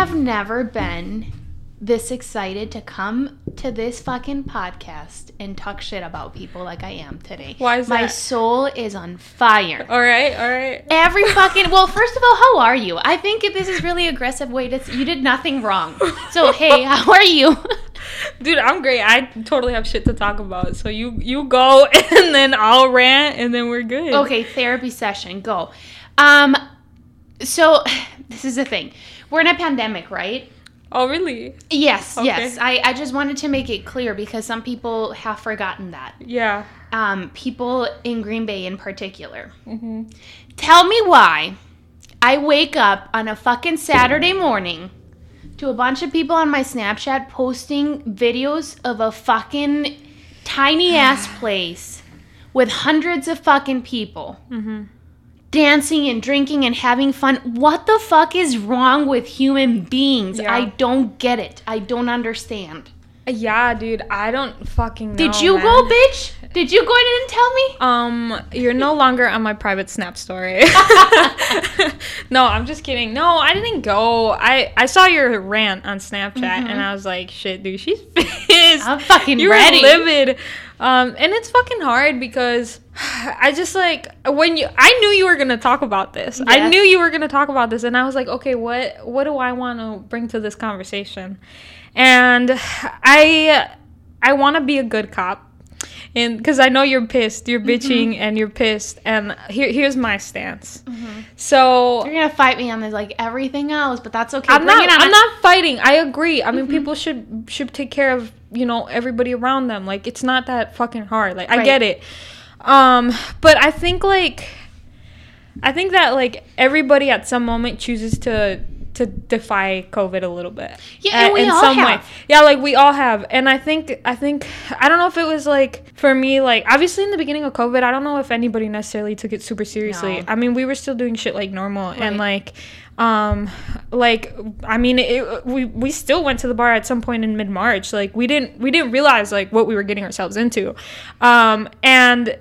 I have never been this excited to come to this fucking podcast and talk shit about people like I am today. Why is My that? soul is on fire. All right, all right. Every fucking well, first of all, how are you? I think if this is really aggressive way to you did nothing wrong. So hey, how are you? Dude, I'm great. I totally have shit to talk about. So you you go and then I'll rant and then we're good. Okay, therapy session, go. Um so this is the thing. We're in a pandemic, right? Oh, really? Yes, Okay. yes. I, I just wanted to make it clear because some people have forgotten that. Yeah. Um, people in Green Bay in particular. hmm Tell me why I wake up on a fucking Saturday morning to a bunch of people on my Snapchat posting videos of a fucking tiny ass place with hundreds of fucking people hmm dancing and drinking and having fun. What the fuck is wrong with human beings? Yeah. I don't get it. I don't understand. Yeah, dude. I don't fucking know. Did you man. go, bitch? Did you go in and tell me? Um, you're no longer on my private snap story. no, I'm just kidding. No, I didn't go. I I saw your rant on Snapchat and I was like, shit, dude, she's pissed. I'm fucking you ready. livid. Um, and it's fucking hard because I just like when you I knew you were gonna talk about this. I knew you were gonna talk about this, and I was like, okay, what what do I want to bring to this conversation? And I I want to be a good cop. And because I know you're pissed, you're mm-hmm. bitching and you're pissed. And here, here's my stance. Mm-hmm. So You're gonna fight me on this like everything else, but that's okay. I'm Bring not. I'm not fighting. I agree. I mean, mm-hmm. people should should take care of you know everybody around them. Like it's not that fucking hard. Like I Right. get it. Um, but I think like, I think that like everybody at some moment chooses to to defy COVID a little bit. Yeah, we all have. Yeah, like we all have. And I think I think I don't know if it was like for me like obviously in the beginning of COVID, I don't know if anybody necessarily took it super seriously. No. I mean, we were still doing shit like normal and like um like I mean, it, we we still went to the bar at some point in mid-March. Like we didn't we didn't realize like what we were getting ourselves into. Um and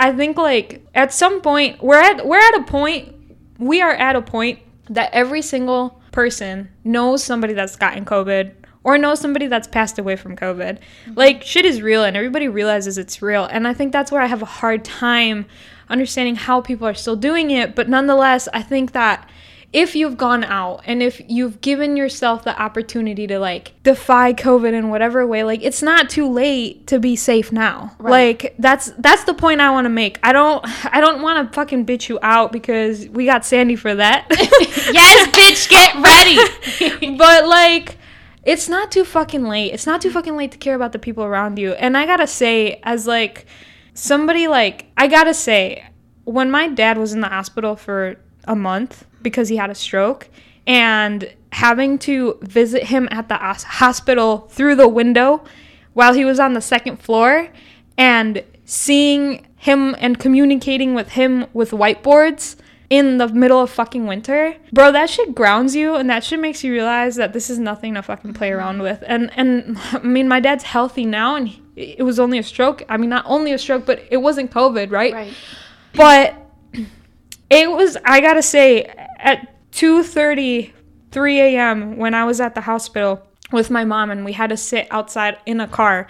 I think like at some point we're at we're at a point we are at a point that every single person knows somebody that's gotten COVID or knows somebody that's passed away from COVID. Mm-hmm. Like shit is real and everybody realizes it's real. And I think that's where I have a hard time understanding how people are still doing it. But nonetheless, I think that if you've gone out and if you've given yourself the opportunity to like defy COVID in whatever way, like it's not too late to be safe now. Right. Like that's that's the point I want to make. I don't I don't want to fucking bitch you out because we got Sandy for that. yes, bitch, get ready. but like it's not too fucking late. It's not too fucking late to care about the people around you. And I got to say as like somebody like I got to say when my dad was in the hospital for a month because he had a stroke and having to visit him at the hospital through the window while he was on the second floor and seeing him and communicating with him with whiteboards in the middle of fucking winter. Bro, that shit grounds you and that shit makes you realize that this is nothing to fucking play around mm-hmm. with. And and I mean my dad's healthy now and he, it was only a stroke. I mean not only a stroke, but it wasn't COVID, right? right. But it was I gotta say at 2:30, 3 a.m. when I was at the hospital with my mom and we had to sit outside in a car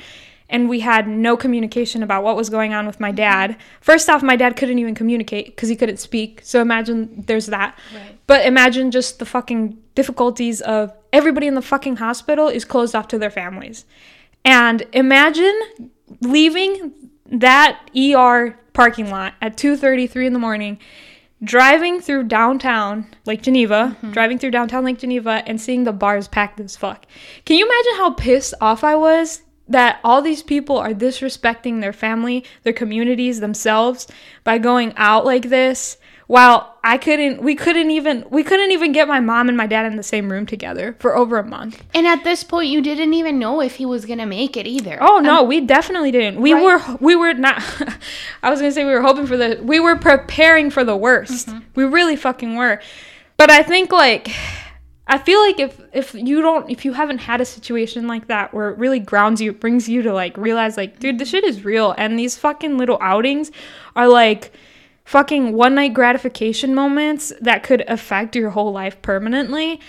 and we had no communication about what was going on with my dad. First off, my dad couldn't even communicate because he couldn't speak. So imagine there's that. Right. But imagine just the fucking difficulties of everybody in the fucking hospital is closed off to their families. And imagine leaving that ER parking lot at 2:33 in the morning, driving through downtown Lake Geneva, mm-hmm. driving through downtown Lake Geneva and seeing the bars packed as fuck. Can you imagine how pissed off I was that all these people are disrespecting their family, their communities, themselves by going out like this? While I couldn't, we couldn't even, we couldn't even get my mom and my dad in the same room together for over a month. And at this point, you didn't even know if he was gonna make it either. Oh no, um, we definitely didn't. We Right. were we were not I was going to say we were hoping for the we were preparing for the worst. Mm-hmm. We really fucking were. But I think like I feel like if if you don't if you haven't had a situation like that where it really grounds you, brings you to like realize like dude, this shit is real and these fucking little outings are like fucking one night gratification moments that could affect your whole life permanently.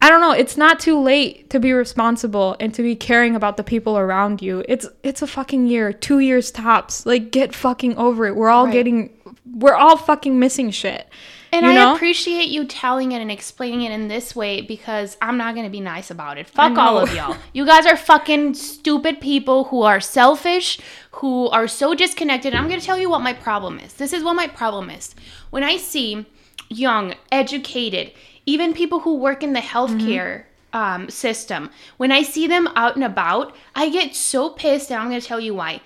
I don't know, it's not too late to be responsible and to be caring about the people around you. It's it's a fucking year, 2 years tops. Like get fucking over it. We're all Right. getting we're all fucking missing shit. And you I appreciate you telling it and explaining it in this way because I'm not going to be nice about it. Fuck all of y'all. You guys are fucking stupid people who are selfish, who are so disconnected. I'm going to tell you what my problem is. This is what my problem is. When I see young, educated, even people who work in the healthcare um, system, when I see them out and about, I get so pissed, and I'm going to tell you why.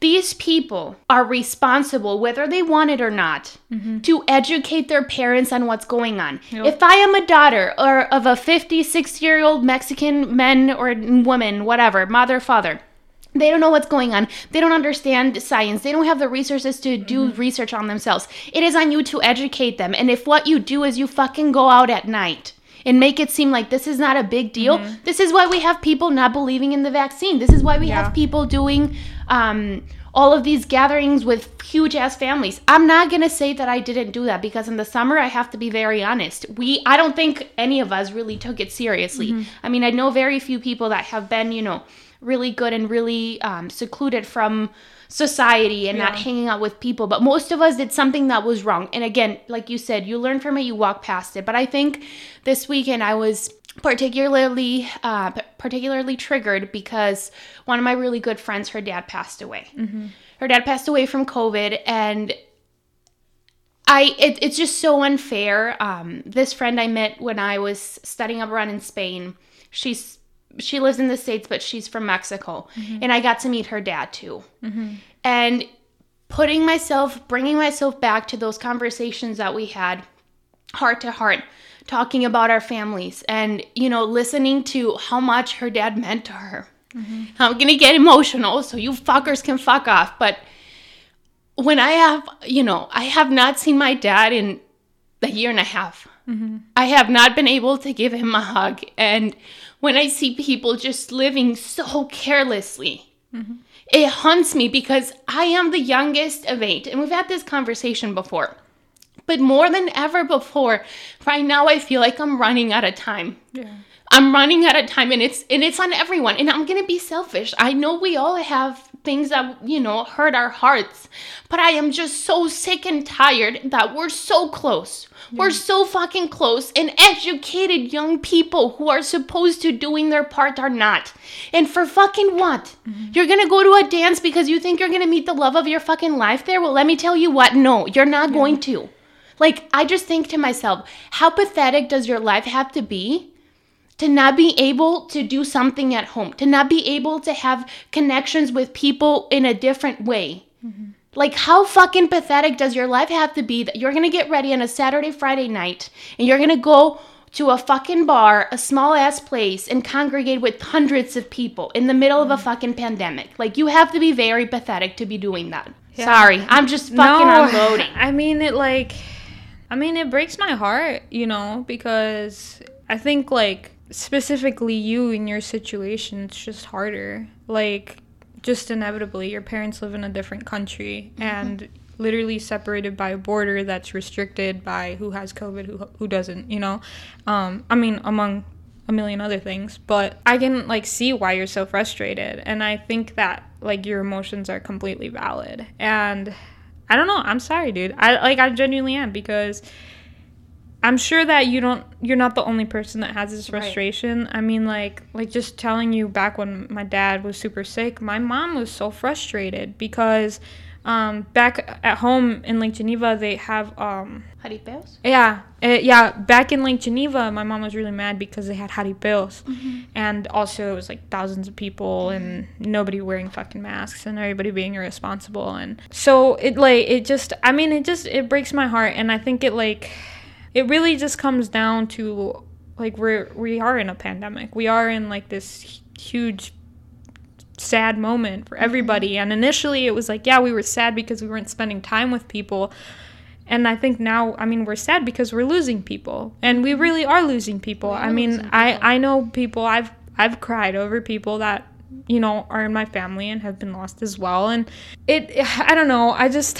These people are responsible, whether they want it or not, mm-hmm. to educate their parents on what's going on. If I am a daughter or of a 50, 60 year old Mexican man or woman, whatever, mother, father, they don't know what's going on. They don't understand science. They don't have the resources to do mm-hmm. research on themselves. It is on you to educate them. And if what you do is you fucking go out at night and make it seem like this is not a big deal, mm-hmm. this is why we have people not believing in the vaccine. This is why we Yeah. have people doing um, all of these gatherings with huge ass families. I'm not gonna say that I didn't do that because in the summer I have to be very honest. We I don't think any of us really took it seriously. I mean I know very few people that have been you know really good and really um, secluded from society and not hanging out with people. But most of us did something that was wrong. And again like you said you learn from it you walk past it. But i think this weekend i was particularly uh, particularly triggered because one of my really good friends her dad passed away. Her dad passed away from covid and I it, it's just so unfair. Um, this friend I met when I was studying abroad in Spain, she's she lives in the states, but she's from Mexico, mm-hmm. and I got to meet her dad too. Mm-hmm. And putting myself, bringing myself back to those conversations that we had, heart to heart, talking about our families, and you know, listening to how much her dad meant to her. Mm-hmm. I'm gonna get emotional, so you fuckers can fuck off, but when I have, you know, I have not seen my dad in a year and a half. I have not been able to give him a hug. And when I see people just living so carelessly, it haunts me because I am the youngest of eight. And we've had this conversation before. But more than ever before, right now I feel like I'm running out of time. Yeah. I'm running out of time and it's and it's on everyone and I'm going to be selfish. I know we all have things that you know hurt our hearts, but I am just so sick and tired that we're so close. We're so fucking close and educated young people who are supposed to doing their part are not. And for fucking what? Mm-hmm. You're going to go to a dance because you think you're going to meet the love of your fucking life there? Well, let me tell you what. No, you're not going to. Like I just think to myself, how pathetic does your life have to be? To not be able to do something at home, to not be able to have connections with people in a different way. Mm-hmm. Like, how fucking pathetic does your life have to be that you're gonna get ready on a Saturday, Friday night and you're gonna go to a fucking bar, a small ass place, and congregate with hundreds of people in the middle of a mm. fucking pandemic? Like, you have to be very pathetic to be doing that. Sorry, I'm just fucking unloading. I mean, it like, I mean, it breaks my heart, you know, because I think like specifically you in your situation, it's just harder. Like, just inevitably, your parents live in a different country and literally separated by a border that's restricted by who has COVID, who who doesn't, you know. Um, I mean, among a million other things but i can like see why you're so frustrated and i think that like your emotions are completely valid and i don't know i'm sorry dude i like i genuinely am because i'm sure that you don't you're not the only person that has this Right. frustration i mean like like just telling you back when my dad was super sick my mom was so frustrated because um back at home in lake geneva they have um Jaripeos? yeah, uh, yeah. Back in Lake Geneva, my mom was really mad because they had jaripeos, and also it was like thousands of people and nobody wearing fucking masks and everybody being irresponsible, and so it like it just. I mean, it just it breaks my heart, and I think it like it really just comes down to like we're we are in a pandemic. We are in like this huge sad moment for mm-hmm. everybody. And initially it was like, yeah, we were sad because we weren't spending time with people. And I think now, I mean, we're sad because we're losing people, and we mm-hmm. really are losing people. Are I mean, losing I. I know people. I've I've cried over people that you know are in my family and have been lost as well. And it, I don't know. I just,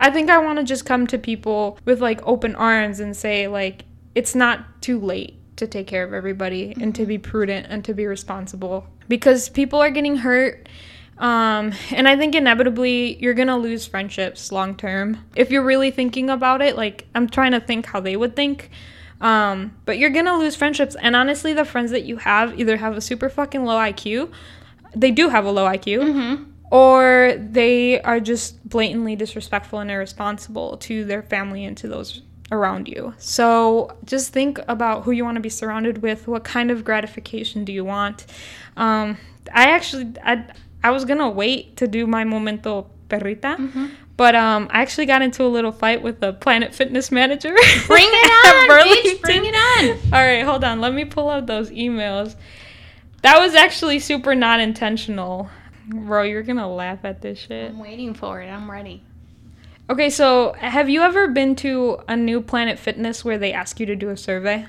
I think I want to just come to people with like open arms and say like, it's not too late. to take care of everybody and to be prudent and to be responsible because people are getting hurt. Um, and I think inevitably you're gonna lose friendships long term. If you're really thinking about it, like I'm trying to think how they would think. Um, but you're gonna lose friendships. And honestly, the friends that you have either have a super fucking low IQ, they do have a low IQ, Mm-hmm. or they are just blatantly disrespectful and irresponsible to their family and to those around you. So just think about who you want to be surrounded with. What kind of gratification do you want? Um, I actually, I, I was gonna wait to do my momento perrita, Mm-hmm. but um, I actually got into a little fight with the Planet Fitness manager. Bring it on, bitch. Bring it on. All right, hold on. Let me pull out those emails. That was actually super not intentional. Bro, you're gonna laugh at this shit. I'm waiting for it. I'm ready. Okay, so have you ever been to a new Planet Fitness where they ask you to do a survey?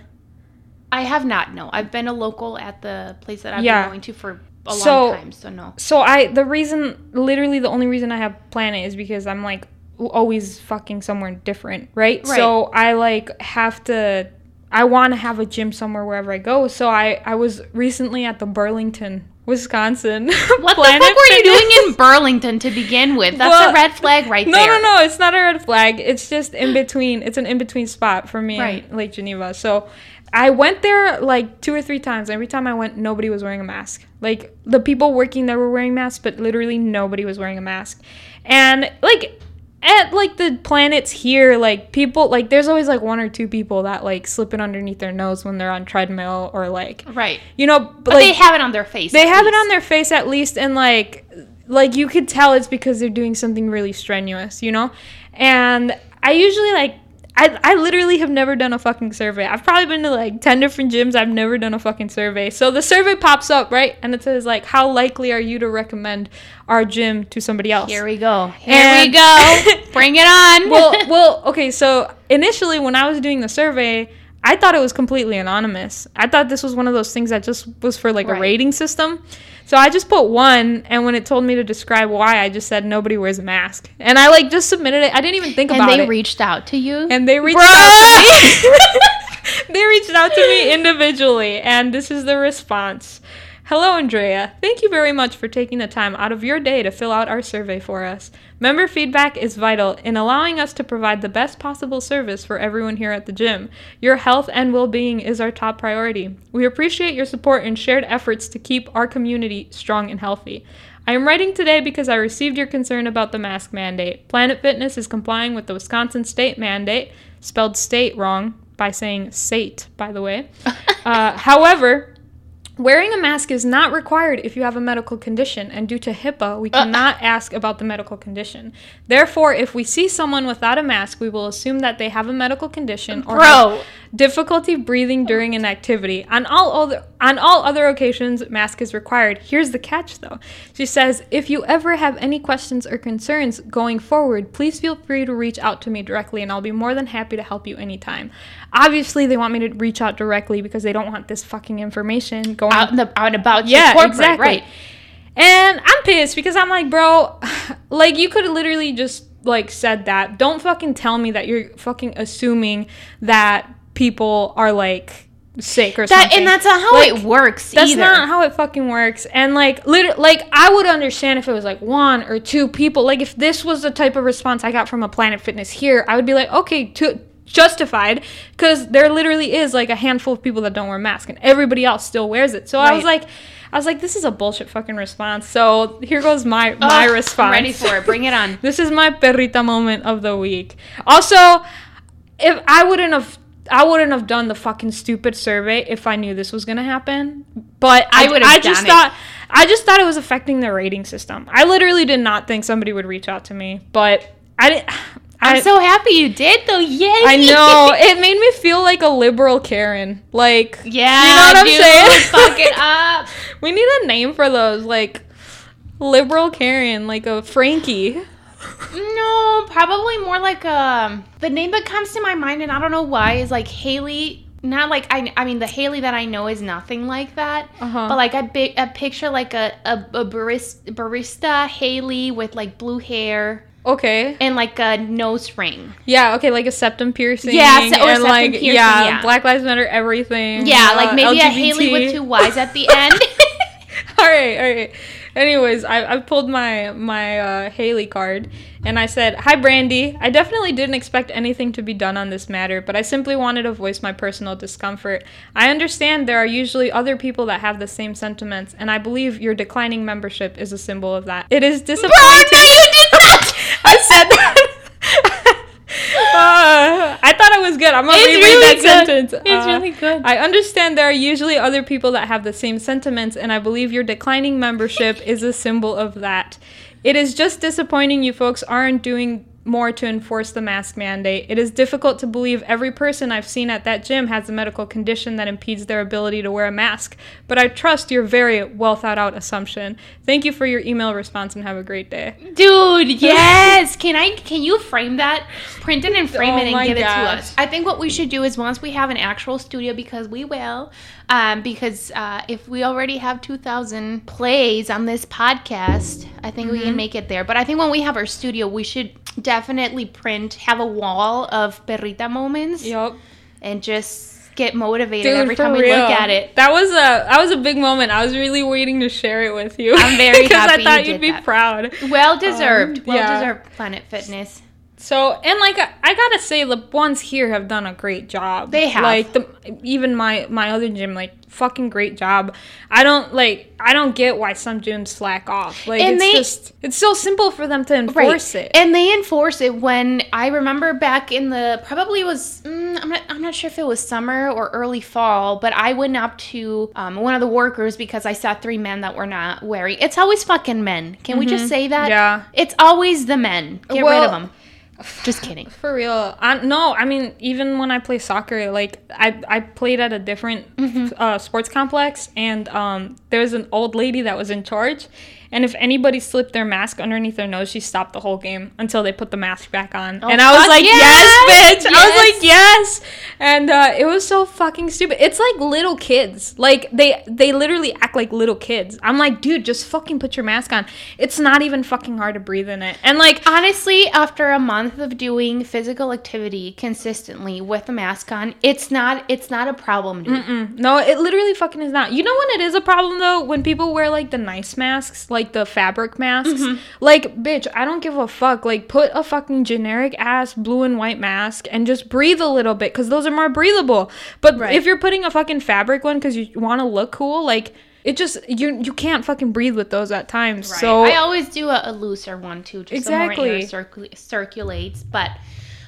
I have not. No, I've been a local at the place that I've Yeah. been going to for a So- long time. So no. So I, the reason, literally the only reason I have Planet is because I'm like always fucking somewhere different, right? Right. So I like have to, I want to have a gym somewhere wherever I go. So I, I was recently at the Burlington, Wisconsin. What the fuck were you doing in Burlington to begin with? That's Well, a red flag right No, there. no, no. No. It's not a red flag. It's just in between. It's an in between spot for me Right. and Lake Geneva. So I went there like two or three times. Every time I went, nobody was wearing a mask. Like the people working there were wearing masks, but literally nobody was wearing a mask. And like at like the planets here, like people like there's always like one or two people that like slip it underneath their nose when they're on treadmill or like Right. you know, but, But like, they have it on their face. they have it on their face at least and like like you could tell it's because they're doing something really strenuous you know and i usually like I, I literally have never done a fucking survey. I've probably been to like 10 different gyms. I've never done a fucking survey. So the survey pops up, right? And it says, like, how likely are you to recommend our gym to somebody else? Here we go. Here And- we go. Bring it on. well, well, okay. So initially, when I was doing the survey, I thought it was completely anonymous. I thought this was one of those things that just was for like Right. a rating system. So I just put one, and when it told me to describe why, I just said nobody wears a mask, and I like just submitted it. I didn't even think and about it. And they reached out to you. and they reached out to me. they reached out to me individually, and this is the response. Hello, Andrea. Thank you very much for taking the time out of your day to fill out our survey for us. Member feedback is vital in allowing us to provide the best possible service for everyone here at the gym. Your health and well being is our top priority. We appreciate your support and shared efforts to keep our community strong and healthy. I am writing today because I received your concern about the mask mandate. Planet Fitness is complying with the Wisconsin state mandate, spelled state wrong by saying sate, by the way. Uh, however, Wearing a mask is not required if you have a medical condition, and due to HIPAA, we uh. cannot ask about the medical condition. Therefore, if we see someone without a mask, we will assume that they have a medical condition or Bro. difficulty breathing during an activity. On all other on all other occasions, mask is required. Here's the catch though. She says, "If you ever have any questions or concerns going forward, please feel free to reach out to me directly and I'll be more than happy to help you anytime." Obviously, they want me to reach out directly because they don't want this fucking information going out, the, out and about. yeah, corporate, exactly. Right. And I'm pissed because I'm like, bro, like you could have literally just like said that. Don't fucking tell me that you're fucking assuming that people are like sick or That something. and that's not how Like, it works That's either. not how it fucking works. And like, literally, like I would understand if it was like one or two people. Like if this was the type of response I got from a Planet Fitness here, I would be like, okay, to, justified, because there literally is like a handful of people that don't wear masks, and everybody else still wears it. So I was like, I was like, this is a bullshit fucking response. So here goes my my response. I'm ready for it. Bring it on. This is my perrita moment of the week. Also, if I wouldn't have I wouldn't have done the fucking stupid survey if I knew this was gonna happen. But I, I I just done it. thought I just thought it was affecting the rating system. I literally did not think somebody would reach out to me, but I didn't. I'm I, so happy you did though. Yay! I know it made me feel like a liberal Karen. Like Yeah, you know what I'm dude, saying? fuck it up. we need a name for those, like liberal Karen, like a Frankie. No, probably more like um the name that comes to my mind, and I don't know why, is like Haley. Not like I, I mean the Haley that I know is nothing like that, Uh-huh. but like I big a picture like a a, a barista, barista Haley with like blue hair. Okay. and like a nose ring. Yeah. Okay. Like a septum piercing. Yeah, se- or and septum like piercing, yeah, yeah. Black Lives Matter, everything. Yeah, uh, like maybe a Haley with two Y's at the end. all right, all right. Anyways, I, I pulled my my uh, Haley card and I said, "Hi, Brandy. I definitely didn't expect anything to be done on this matter, but I simply wanted to voice my personal discomfort. I understand there are usually other people that have the same sentiments, and I believe your declining membership is a symbol of that. It is disappointing. Bro, no, you did not. I said that. Uh, I thought it was good. I'm gonna It's reread really that good. sentence. It's Uh, really good. I understand there are usually other people that have the same sentiments, and I believe your declining membership is a symbol of that. It is just disappointing you folks aren't doing more to enforce the mask mandate. It is difficult to believe every person I've seen at that gym has a medical condition that impedes their ability to wear a mask, but I trust your very well thought out assumption. Thank you for your email response and have a great day. Dude, yes. Can I can you frame that? Print it and frame Oh it and give it to us. I think what we should do is once we have an actual studio because we will um, because uh, if we already have 2000 plays on this podcast, I think we can Mm-hmm. make it there. But I think when we have our studio, we should definitely print have a wall of perrita moments Yup. and just get motivated Dude, every time we real. look at it. That was a that was a big moment. I was really waiting to share it with you. I'm very because happy I you thought did you'd be that. proud. Well deserved. Um, well yeah. deserved Planet Fitness. So and like I, I gotta say, the ones here have done a great job. They have. Like the even my my other gym, like fucking great job. I don't like I don't get why some gyms slack off. Like And it's they- just it's so simple for them to enforce it. And they enforce it when I remember back in the probably was mm, I'm not I'm not sure if it was summer or early fall, but I went up to um, one of the workers because I saw three men that were not wearing. It's always fucking men. Can we just say that? Mm-hmm. Yeah. It's always the men. Get rid of them. Just kidding. For real. I, no, I mean, even when I play soccer, like, I, I played at a different Mm-hmm. uh, sports complex, and um, there was an old lady that was in charge. And if anybody slipped their mask underneath their nose, she stopped the whole game until they put the mask back on. Oh, and I was like, yes! yes, bitch. I was like, yes. And uh, it was so fucking stupid. It's like little kids. Like, they, they literally act like little kids. I'm like, dude, just fucking put your mask on. It's not even fucking hard to breathe in it. And, like, Honestly, after a month of doing physical activity consistently with a mask on, it's not it's not a problem, No, it literally fucking is not. You know when it is a problem though? When people wear like the nice masks, like the fabric masks. Mm-hmm. Like, bitch, I don't give a fuck. Like, put a fucking generic ass blue and white mask and just breathe a little bit because those are more breathable. But Right. if you're putting a fucking fabric one because you want to look cool, like, it just you you can't fucking breathe with those at times. Right. So I always do a, a looser one too, just so more air Exactly. circulates. But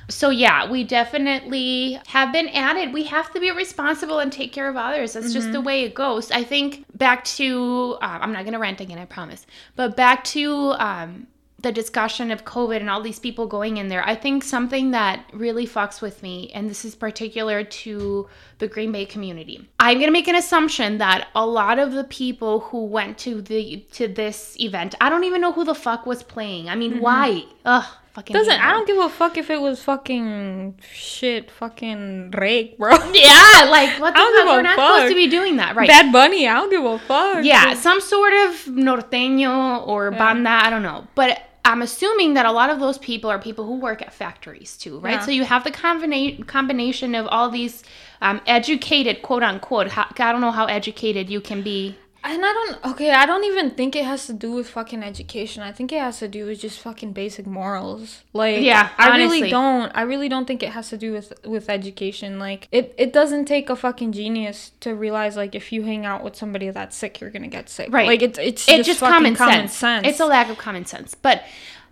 so yeah, we definitely have been at it. We have to be responsible and take care of others. That's just Mm-hmm. the way it goes. I think back to uh, I'm not gonna rant again, I promise. But back to um, the discussion of COVID and all these people going in there, I think something that really fucks with me, and this is particular to the Green Bay community. I'm gonna make an assumption that a lot of the people who went to the to this event, I don't even know who the fuck was playing. I mean, why? Ugh, fucking Mm-hmm. doesn't I don't give a fuck if it was fucking shit, fucking Drake, bro. Yeah, like what the fuck? We're not supposed to be doing that, right? Bad Bunny, I don't give a fuck. Yeah, some sort of norteño or banda, I don't know. But I'm assuming that a lot of those people are people who work at factories too, right? Yeah. So you have the combina- combination of all these um, educated, quote unquote. How, I don't know how educated you can be. And I don't okay, I don't even think it has to do with fucking education. I think it has to do with just fucking basic morals. Like Yeah, I honestly. really don't I really don't think it has to do with with education. Like it it doesn't take a fucking genius to realize like if you hang out with somebody that's sick, you're going to get sick. Right. Like it's it's It's just, just fucking common, sense. It's a lack of common sense. But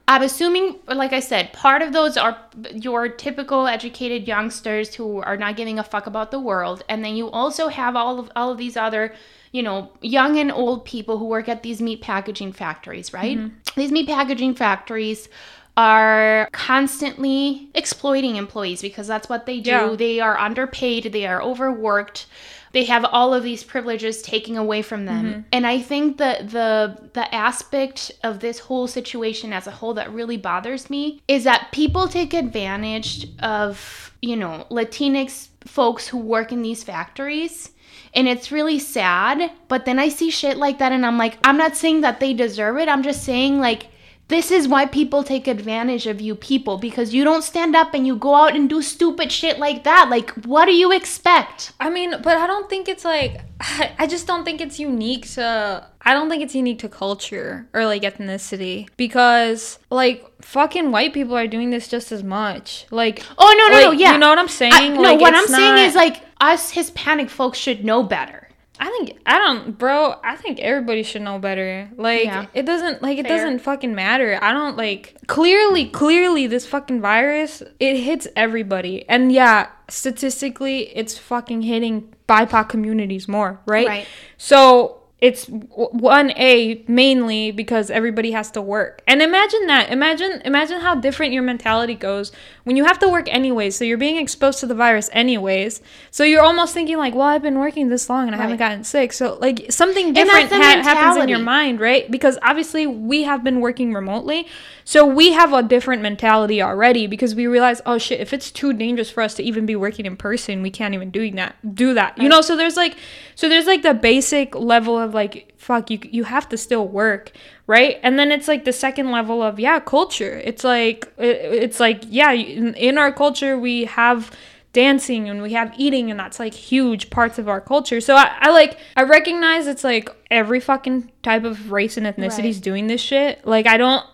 I'm assuming, like I said, part of those are your typical educated youngsters who are not giving a fuck about the world, and then you also have all of all of these other, you know, young and old people who work at these meat packaging factories, right? Mm-hmm. These meat packaging factories are constantly exploiting employees because that's what they do. Yeah. They are underpaid, they are overworked. They have all of these privileges taken away from them. Mm-hmm. And I think that the the aspect of this whole situation as a whole that really bothers me is that people take advantage of, you know, Latinx folks who work in these factories. And it's really sad, but then I see shit like that and I'm like, I'm not saying that they deserve it. I'm just saying like this is why people take advantage of you people because you don't stand up and you go out and do stupid shit like that. Like, what do you expect? I mean, but I don't think it's like I just don't think it's unique to I don't think it's unique to culture or like ethnicity because like fucking white people are doing this just as much. Like Oh no no no yeah. You know what I'm saying? I- no, Like, what I'm it's saying is like us Hispanic folks should know better. I think I don't, bro. I think everybody should know better. Like Yeah. it doesn't like it Fair. doesn't fucking matter. I don't like clearly clearly this fucking virus it hits everybody. And yeah, statistically it's fucking hitting BIPOC communities more, right? Right. So it's one a mainly because everybody has to work. And imagine that. Imagine imagine how different your mentality goes when you have to work anyways. So you're being exposed to the virus anyways. So you're almost thinking like well i've been working this long and i haven't gotten sick. So like something different ha- happens in your mind right? Because obviously we have been working remotely. So we have a different mentality already because we realize oh shit if it's too dangerous for us to even be working in person we can't even doing that do that. You know so there's like so there's like the basic level of like fuck you you have to still work right? And then it's like the second level of yeah culture. It's like it, it's like yeah in, in our culture we have dancing and we have eating and that's like huge parts of our culture. So I, I like i recognize it's like every fucking type of race and ethnicity is Right. doing this shit. Like i don't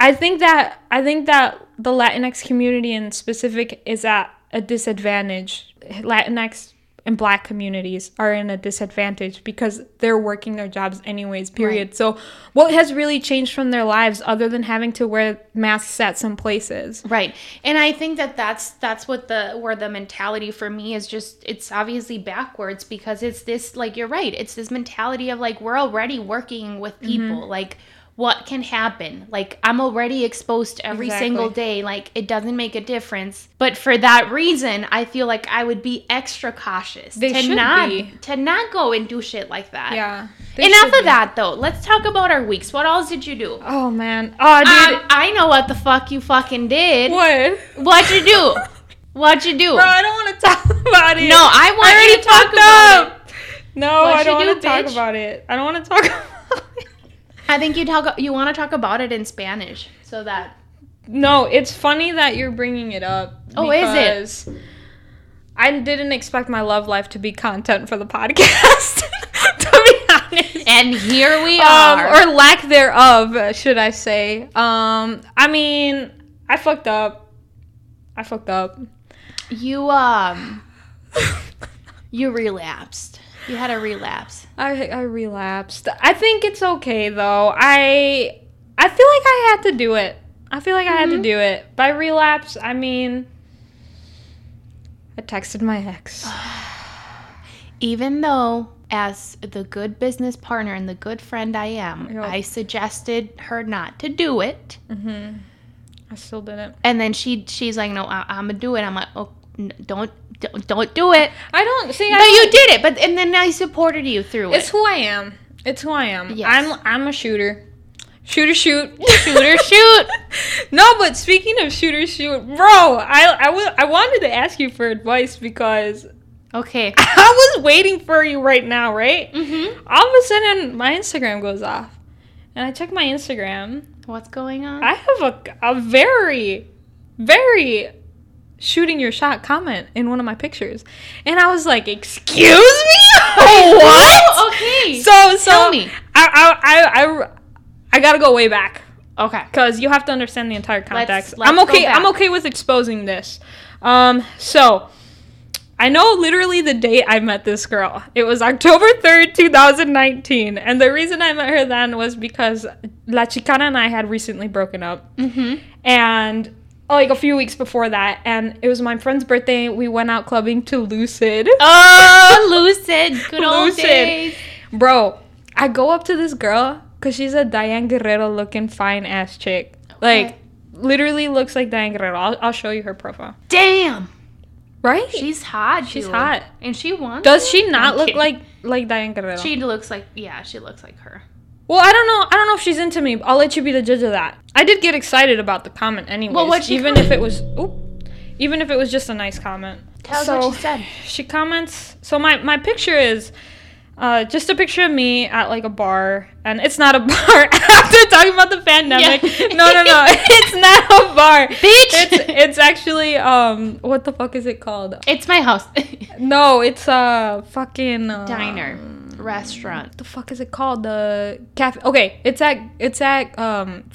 i think that i think that the latinx community in specific is at a disadvantage. Latinx and black communities are in a disadvantage because they're working their jobs anyways period so what has really changed from their lives other than having to wear masks at some places Right. And I think that that's that's what the where the mentality for me is just it's obviously backwards because it's this like you're right. It's this mentality of like we're already working with mm-hmm. people. Like what can happen? Like I'm already exposed every Exactly. single day. Like it doesn't make a difference. But for that reason, I feel like I would be extra cautious They to should not be. to not go and do shit like that. yeah Enough of be. that though. Let's talk about our weeks. What else did you do? oh man oh dude Um, I know what the fuck you fucking did. what What'd you do? What'd you do? Bro, I don't want to talk about it. No, I want I you to talk talked about up. No, What'd I don't want to talk about it. I don't want to talk about it. I think you talk. You want to talk about it in Spanish, so that No, it's funny that you're bringing it up. Oh, is it? I didn't expect my love life to be content for the podcast. to be honest. and here we Um, are. or lack thereof, should I say? Um, I mean, I fucked up. I fucked up. you um, you relapsed. You had a relapse. I I relapsed. I think it's okay though. I I feel like I had to do it. I feel like I had to mm-hmm. do it. By relapse, I mean I texted my ex. Even though, as the good business partner and the good friend I am, Yep. I suggested her not to do it, mm-hmm. I still didn't. and then she she's like, "No, I, I'm gonna do it." I'm like, "Oh, don't don't, don't do it." I don't see. I But you don't- did it. But and then I supported you through It's it. It's who I am. It's who I am. Yes. I'm I'm a shooter. Shooter shoot. Shooter shoot. no, but speaking of shooter shoot, bro, I I wa- I wanted to ask you for advice because Okay. I was waiting for you right now, right? Mm-hmm. All of a sudden, my Instagram goes off, and I check my Instagram. What's going on? I have a a very, very shooting your shot comment in one of my pictures, and I was like, "Excuse me, what?" Oh, okay. So so Tell me. I I I I, I gotta go way back okay. because you have to understand the entire context. let's I'm okay. I'm okay with exposing this. Um, so I know literally the date I met this girl. It was October 3rd, 2019, and the reason I met her then was because La Chicana and I had recently broken up, Mm-hmm. and Oh, like a few weeks before that, and it was my friend's birthday. We went out clubbing to Lucid. Oh, lucid. Good old Lucid. days. Bro, I go up to this girl because she's a Diane Guerrero looking fine ass chick. Like, literally looks like Diane Guerrero. I'll, I'll show you her profile. Damn. Right? She's hot. She's dude. hot. And she wants Does she not I'm look kidding. like like Diane Guerrero? She looks like yeah, she looks like her. Well, I don't know. I don't know if she's into me. I'll let you be the judge of that. I did get excited about the comment anyways. Well, what'd even comment? if it was oop, even if it was just a nice comment. Tell us so, what she said. She comments. So my my picture is Uh, just a picture of me at like a bar, and it's not a bar. After talking about the pandemic, Yeah. no, no, no, it's not a bar, Bitch! It's it's actually um, what the fuck is it called? It's my house. No, it's a fucking um, Diner. Restaurant. What the fuck is it called? The cafe. Okay, it's at it's at um,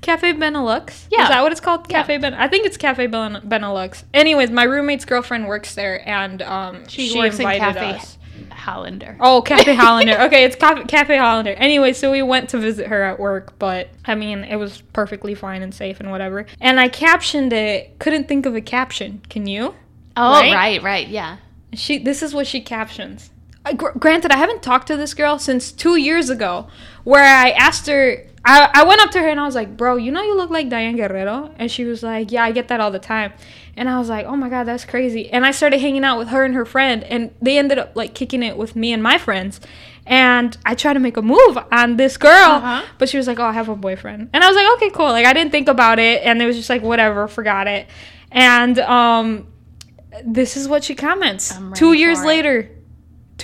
Cafe Benelux. Yeah. is that what it's called? Yeah. Cafe Ben. I think it's Cafe ben- Benelux. Anyways, my roommate's girlfriend works there, and um, She, she, works in invited Cafe us. Hollander. Oh, Cafe Hollander. Okay, it's Cafe, Cafe Hollander. Anyway, so we went to visit her at work, but I mean, it was perfectly fine and safe and whatever. And I captioned it. Couldn't think of a caption. Can you? Oh, Right? right, right, yeah. She. This is what she captions. Granted, I haven't talked to this girl since two years ago, where I asked her. I, I went up to her and I was like, "Bro, you know you look like Diane Guerrero," and she was like, "Yeah, I get that all the time." And I was like, "Oh my god, that's crazy!" And I started hanging out with her and her friend, and they ended up like kicking it with me and my friends. And I tried to make a move on this girl, Uh-huh. but she was like, "Oh, I have a boyfriend," and I was like, "Okay, cool." Like I didn't think about it, and it was just like whatever, forgot it. And um, this is what she comments. Two years it. later,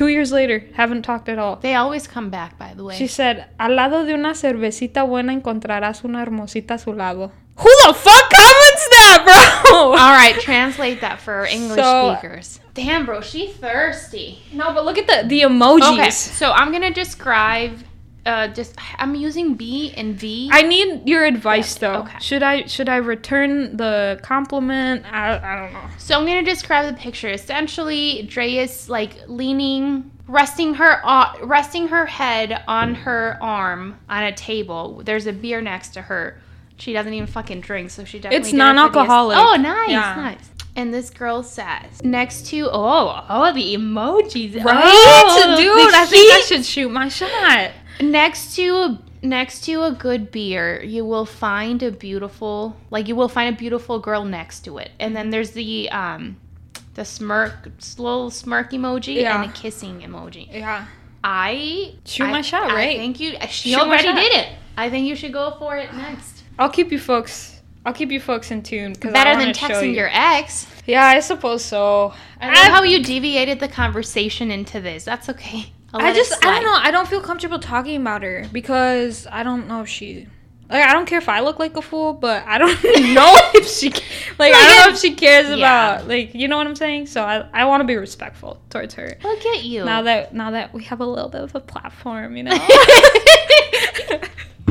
two years later, haven't talked at all. They always come back, by the way. She said, al lado de una cervecita buena encontrarás una hermosita a su lado. Who the fuck comments that, bro? All right, translate that for English So- speakers. Damn, bro, she thirsty. No, but look at the the emojis. Okay, so I'm gonna describe. Uh, just I'm using B and V. I need your advice though. okay. Should I should I return the compliment? I, I don't know. So I'm gonna describe the picture. Essentially, Dre is like leaning, resting her uh, resting her head on her arm on a table. There's a beer next to her. She doesn't even fucking drink, so she definitely. It's did it for the- non-alcoholic. Oh, nice, Yeah. nice. And this girl says next to oh oh the emojis Right, oh, dude. I think I should shoot my shot. Next to a next to a good beer you will find a beautiful like you will find a beautiful girl next to it and then there's the um the smirk little smirk emoji Yeah. and a kissing emoji Yeah. i Shoot I- my shot, I right? think you she Shoot already did it i think you should go for it next I'll keep you folks. I'll keep you folks in tune. Better than texting you. your ex Yeah, I suppose so. i love how you deviated the conversation into this that's okay I just I don't know. I don't feel comfortable talking about her because I don't know if she like I don't care if I look like a fool, but I don't know if she like I don't know if she cares Yeah. about like you know what I'm saying. So I I want to be respectful towards her. look at you Now that now that we have a little bit of a platform, you know.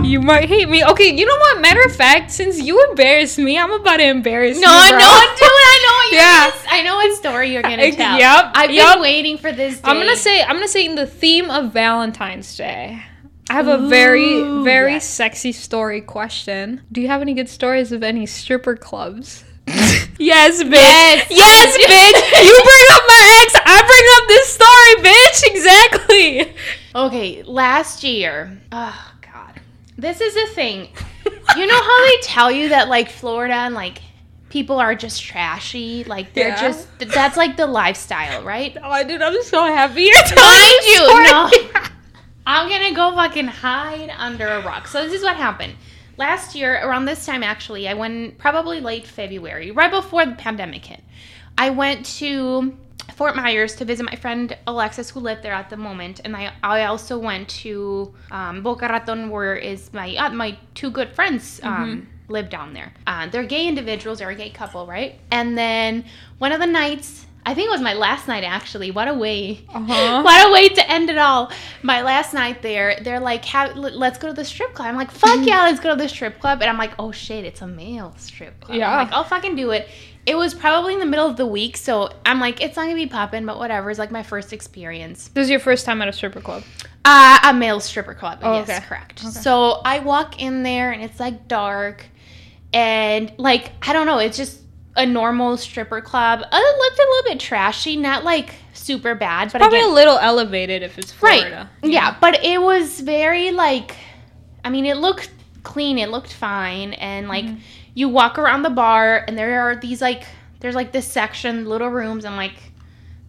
You might hate me. Okay, you know what? Matter of fact, since you embarrassed me, I'm about to embarrass you. No, you. Bro. know, dude. I know what you're Yeah. gonna, I know what story you're gonna tell. yep, I've yep. been waiting for this. Day. I'm gonna say I'm gonna say in the theme of Valentine's Day. I have a very very yes. sexy story question. Do you have any good stories of any stripper clubs? Yes, bitch. Yes. Yes, bitch. You bring up my ex, I bring up this story, bitch. Exactly. Okay, last year. Oh God, this is a thing. You know how they tell you that like Florida and like people are just trashy, like they're Yeah. just that's like the lifestyle, right? Oh, dude, I'm so happy you're telling you, no. I'm gonna go fucking hide under a rock. So this is what happened. Last year, around this time actually, I went probably late February, right before the pandemic hit. I went to Fort Myers to visit my friend Alexis, who lived there at the moment, and I I also went to um, Boca Raton, where is my uh, my two good friends um, live down there. Uh, they're gay individuals, they're a gay couple, right? And then one of the nights. I think it was my last night actually. What a way. Uh-huh. What a way to end it all. My last night there, they're like, "Have- let- let's go to the strip club. I'm like, fuck yeah, let's go to the strip club. And I'm like, oh shit, it's a male strip club. Yeah. I'm like, I'll fucking do it. It was probably in the middle of the week, so I'm like, it's not gonna be popping, but whatever. It's like my first experience. This is your first time at a stripper club. Uh, a male stripper club. Oh, yes, okay. correct. Okay. So I walk in there and it's like dark, and like I don't know, it's just a normal stripper club. Uh, It looked a little bit trashy, not like super bad, but Probably again, a little elevated if it's Florida. Right. Yeah, but it was very like I mean, it looked clean, it looked fine and like Mm-hmm. you walk around the bar and there are these like there's like this section, little rooms and like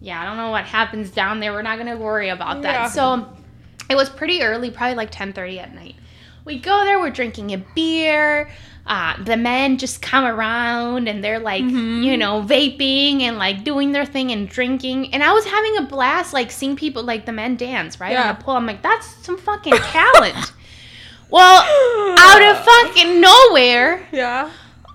yeah, I don't know what happens down there. We're not going to worry about that. Yeah. So it was pretty early, probably like 10:30 at night. we go there, we're drinking a beer. Uh, the men just come around and they're like, Mm-hmm. you know, vaping and like doing their thing and drinking. And I was having a blast, like seeing people, like the men dance, right? Yeah. On the pool. I'm like, that's some fucking talent. well, out of fucking nowhere. Yeah.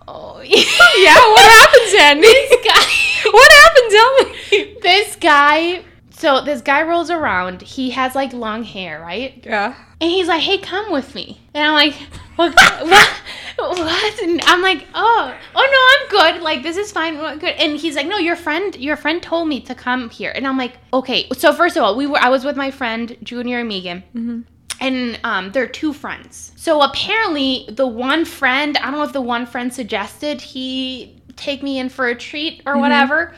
Oh, Yeah, what happened, Sandy? this guy. what happened? Tell me. this guy. So this guy rolls around. He has like long hair, right? Yeah. And he's like, "Hey, come with me." And I'm like, "What? what? what?" And I'm like, "Oh, oh no, I'm good. Like this is fine. We're good." And he's like, "No, your friend, your friend told me to come here." And I'm like, "Okay." So first of all, we were I was with my friend Junior and Megan. And um, they're two friends. So apparently, the one friend, I don't know if the one friend suggested he take me in for a treat or whatever.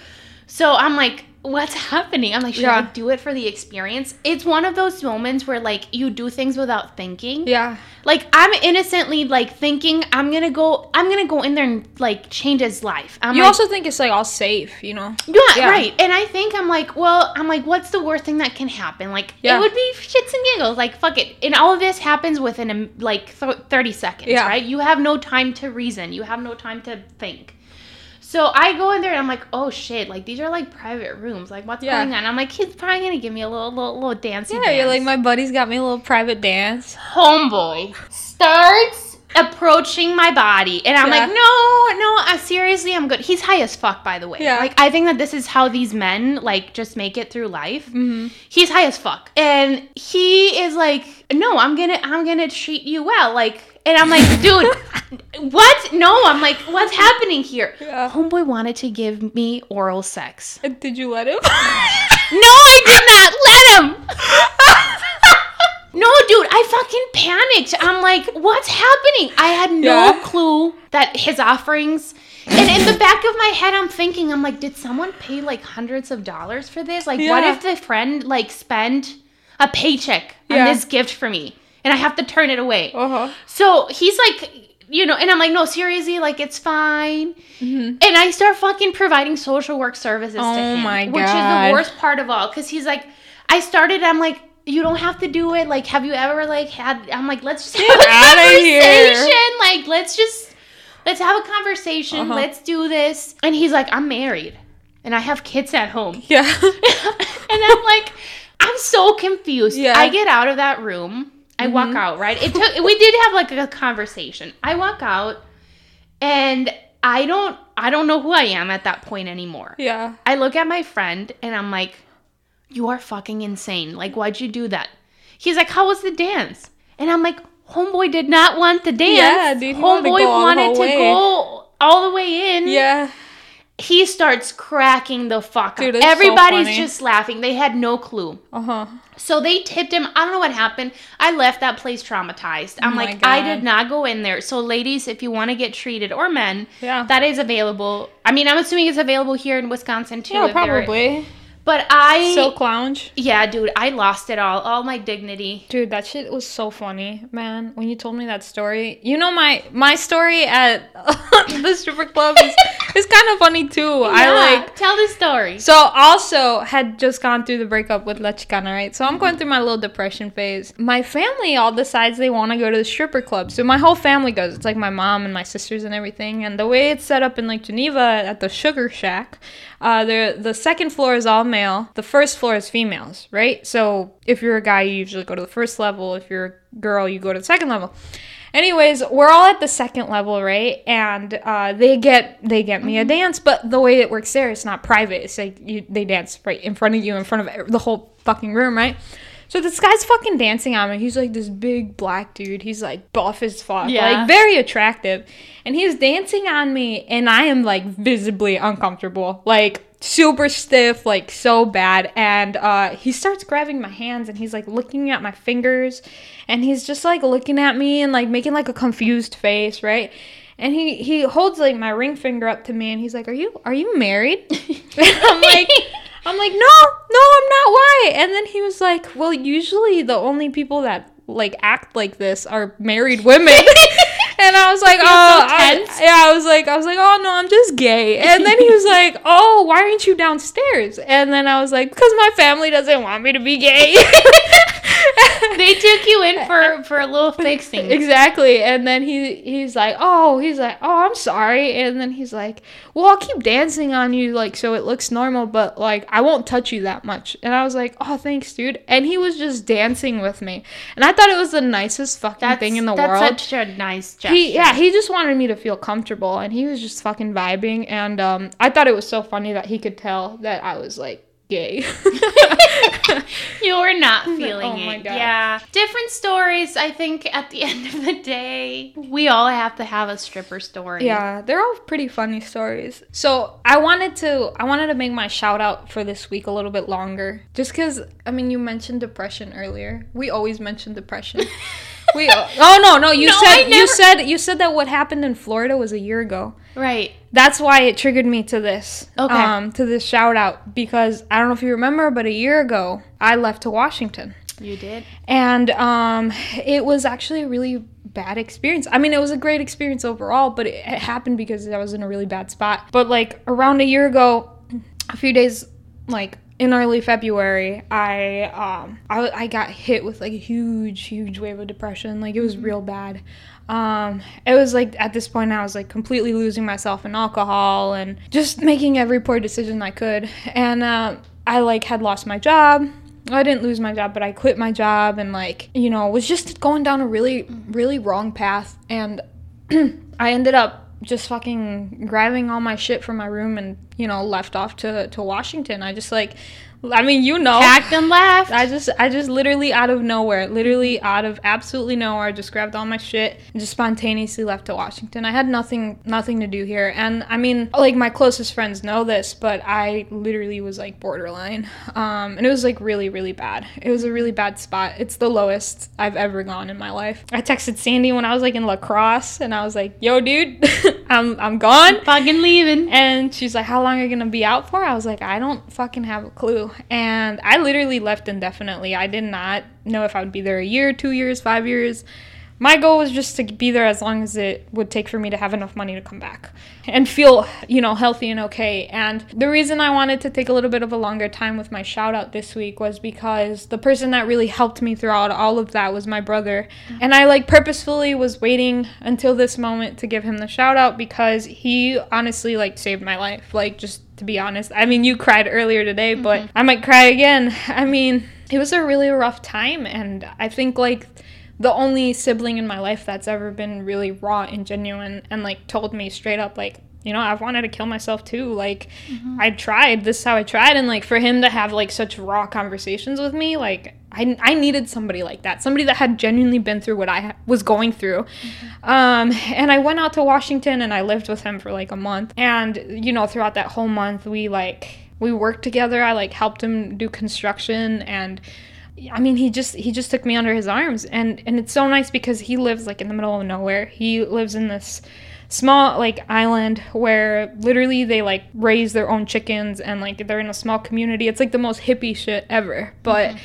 So I'm like, what's happening? I'm like, should I Yeah. do it for the experience? It's one of those moments where like you do things without thinking. Yeah. Like I'm innocently like thinking I'm gonna go I'm gonna go in there and like change his life. I'm You like, also think it's like all safe, you know? yeah, Yeah. right. And I think I'm like, well, I'm like, what's the worst thing that can happen? Like, Yeah. it would be shits and giggles. Like, fuck it. And all of this happens within a, like th- 30 seconds, Yeah. right? You have no time to reason. You have no time to think. So I go in there and I'm like, oh shit, like these are like private rooms. Like, what's Yeah. going on? I'm like, he's probably gonna give me a little, little, little dancey Yeah, you're like, my buddy's got me a little private dance. homeboy starts approaching my body and i'm Yeah. like no no uh, seriously i'm good he's high as fuck by the way Yeah. like i think that this is how these men like just make it through life Mm-hmm. he's high as fuck and he is like no i'm gonna i'm gonna treat you well like and i'm like dude what no i'm like what's happening here Yeah. homeboy wanted to give me oral sex Did you let him? no, I did not let him. no, dude, I fucking panicked. I'm like, what's happening? I had no Yeah. clue that his offerings. And in the back of my head, I'm thinking, I'm like, did someone pay like hundreds of dollars for this? Like, what if the friend like spent a paycheck on this gift for me, and I have to turn it away? uh-huh. So he's like, you know, and I'm like, no, seriously, like it's fine. And I start fucking providing social work services to Mm-hmm. Oh him, my which is the worst part of all, because he's like, I started, I'm like, you don't have to do it. Like, have you ever like had? I'm like, let's just have a conversation. Like, let's just let's have a conversation. Uh-huh. Let's do this. And he's like, I'm married, and I have kids at home. Yeah. and I'm like, I'm so confused. Yeah. Mm-hmm. I get out of that room. I walk mm-hmm. out, right? It took we did have like a conversation. I walk out and I don't I don't know who I am at that point anymore. yeah. I look at my friend and I'm like, You are fucking insane. Like, why'd you do that? He's like, How was the dance? And I'm like, Homeboy did not want the dance. Yeah, dude, he wanted to Homeboy go all the wanted to way." go all the way in Yeah. He starts cracking the fuck Dude, up. so Everybody's funny. just laughing. They had no clue. Uh-huh. So they tipped him. I don't know what happened. I left that place traumatized. I'm Oh like, I did not go in there. So ladies, if you want to get treated or men, Yeah. that is available. I mean, I'm assuming it's available here in Wisconsin too. Yeah, probably. But I, Silk lounge. yeah, dude, I lost it all. All my dignity. Dude, that shit was so funny, man. When you told me that story, you know my my story at the stripper club is is kind of funny too. I like tell the story. So also had just gone through the breakup with La Chicana, right? So I'm going through my little depression phase. My family all decides they want to go to the stripper club. So my whole family goes. It's like my mom and my sisters and everything. And the way it's set up in like Geneva at the Sugar Shack, uh, the the second floor is all male. The first floor is females, right? So if you're a guy, you usually go to the first level. If you're a girl, you go to the second level. Anyways, we're all at the second level, right? And uh, they get they get me a dance, but the way it works there, it's not private. It's like you they dance right in front of you, in front of the whole fucking room, right? So this guy's fucking dancing on me. He's like this big black dude. He's like buff as fuck, Yeah. like very attractive, and he's dancing on me, and I am like visibly uncomfortable, like super stiff, like so bad. And uh, he starts grabbing my hands, and he's like looking at my fingers, and he's just like looking at me and like making like a confused face, right? And he he holds like my ring finger up to me, and he's like, "Are you are you married?" and I'm like. I'm like, no, no, I'm not. Why? And then he was like, well, usually the only people that like act like this are married women. and I was like, oh, I- yeah. I was like, I was like, oh no, I'm just gay. And then he was like, oh, why aren't you downstairs? And then I was like, because my family doesn't want me to be gay. they took you in for for a little fixing. exactly. And then he he's like oh he's like oh i'm sorry. And then he's like well i'll keep dancing on you like so it looks normal but like i won't touch you that much. And i was like oh thanks dude. And he was just dancing with me. And i thought it was the nicest fucking That's thing in the that's world. such a nice gesture. he yeah he just wanted me to feel comfortable and he was just fucking vibing. And um i thought it was so funny that he could tell that i was like gay you were not oh feeling Oh my it. God. Yeah. Different stories. I think at the end of the day, we all have to have a stripper story. Yeah, they're all pretty funny stories. So I wanted to I wanted to make my shout out for this week a little bit longer. Just cause I mean you mentioned depression earlier. We always mention depression. We oh no no you No, said I you said you said that what happened in Florida was a year ago. Right. That's why it triggered me to this. Okay. Um, to this shout out because I don't know if you remember, but a year ago I left to Washington You did. and um, it was actually a really bad experience. I mean, it was a great experience overall, but it, it happened because I was in a really bad spot. But like around a year ago, a few days like in early February, I um I, I got hit with like a huge huge wave of depression. Like it was real bad. Um, it was like at this point I was like completely losing myself in alcohol and just making every poor decision I could. And uh, I like had lost my job. I didn't lose my job, but I quit my job and like, you know, was just going down a really, really wrong path. And I ended up just fucking grabbing all my shit from my room and, you know, left off to, to Washington. I just like, I mean, you know. Packed and left. I just, I just literally out of nowhere, literally out of absolutely nowhere, I just grabbed all my shit and just spontaneously left to Washington. I had nothing, nothing to do here, and I mean, like my closest friends know this, but I literally was like borderline, um, and it was like really, really bad. It was a really bad spot. It's the lowest I've ever gone in my life. I texted Sandy when I was like in La Crosse, and I was like, "Yo, dude, I'm, I'm gone." Fucking leaving. And she's like, How long are you gonna be out for? I was like, I don't fucking have a clue. And I literally left indefinitely. I did not know if I would be there a year, two years, five years. My goal was just to be there as long as it would take for me to have enough money to come back and feel, you know, healthy and okay. And the reason I wanted to take a little bit of a longer time with my shout out this week was because the person that really helped me throughout all of that was my brother. Mm-hmm. And I like purposefully was waiting until this moment to give him the shout out because he honestly like saved my life. Like just to be honest. I mean, you cried earlier today, but mm-hmm. I might cry again. I mean, it was a really rough time and I think like the only sibling in my life that's ever been really raw and genuine and like told me straight up like you know i've wanted to kill myself too. Like i tried. This is how i tried. And like for him to have like such raw conversations with me like i, I needed somebody like that somebody that had genuinely been through what i ha- was going through. Um, and i went out to washington and i lived with him for like a month. And you know throughout that whole month we like we worked together. I like helped him do construction and I mean, he just he just took me under his arms, and and it's so nice because he lives like in the middle of nowhere. He lives in this small like island where literally they like raise their own chickens and like they're in a small community. It's like the most hippie shit ever, but mm-hmm.